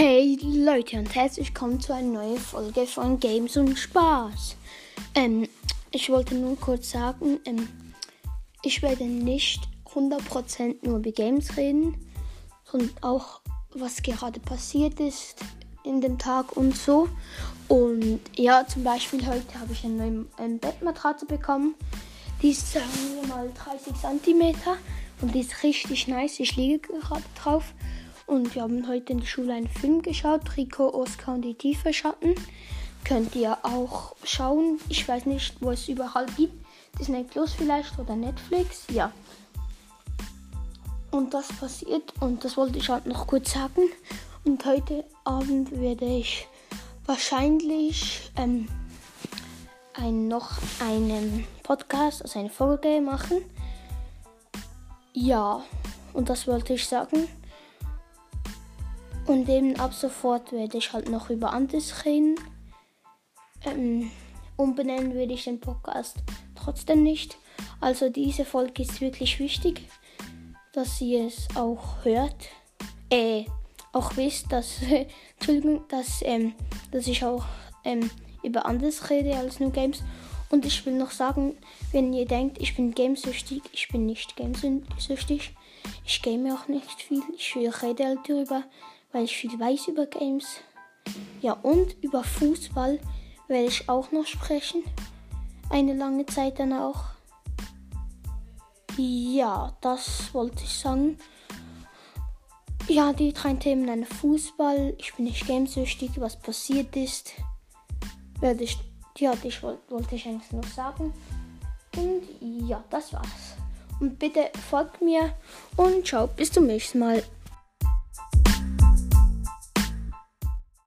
Hey Leute und herzlich willkommen zu einer neuen Folge von Games und Spaß. Ähm, ich wollte nur kurz sagen, ähm, ich werde nicht 100% nur über Games reden, sondern auch was gerade passiert ist in dem Tag und so. Und ja, zum Beispiel heute habe ich eine neue ähm, Bettmatratze bekommen. Die ist sagen wir mal 30 cm und die ist richtig nice. Ich liege gerade drauf. Und wir haben heute in der Schule einen Film geschaut, Rico, Oscar und die Tiefe Schatten. Könnt ihr auch schauen. Ich weiß nicht, wo es überall gibt. Disney Plus vielleicht oder Netflix. Ja. Und das passiert und das wollte ich halt noch kurz sagen. Und heute Abend werde ich wahrscheinlich ähm, ein, noch einen Podcast, also eine Folge machen. Ja, und das wollte ich sagen. Und eben ab sofort werde ich halt noch über anderes reden. Ähm, umbenennen würde ich den Podcast trotzdem nicht. Also diese Folge ist wirklich wichtig, dass ihr es auch hört. Äh, auch wisst, dass, Entschuldigung, dass, ähm, dass ich auch ähm, über anderes rede als nur Games. Und ich will noch sagen, wenn ihr denkt, ich bin gamesüchtig, ich bin nicht gamesüchtig. Ich game auch nicht viel. Ich rede halt darüber weil ich viel weiß über Games. Ja, und über Fußball werde ich auch noch sprechen. Eine lange Zeit dann auch. Ja, das wollte ich sagen. Ja, die drei Themen eine Fußball. Ich bin nicht gamesüchtig, was passiert ist. Werde ich, ja, das wollte ich eigentlich noch sagen. Und ja, das war's. Und bitte folgt mir und ciao, bis zum nächsten Mal.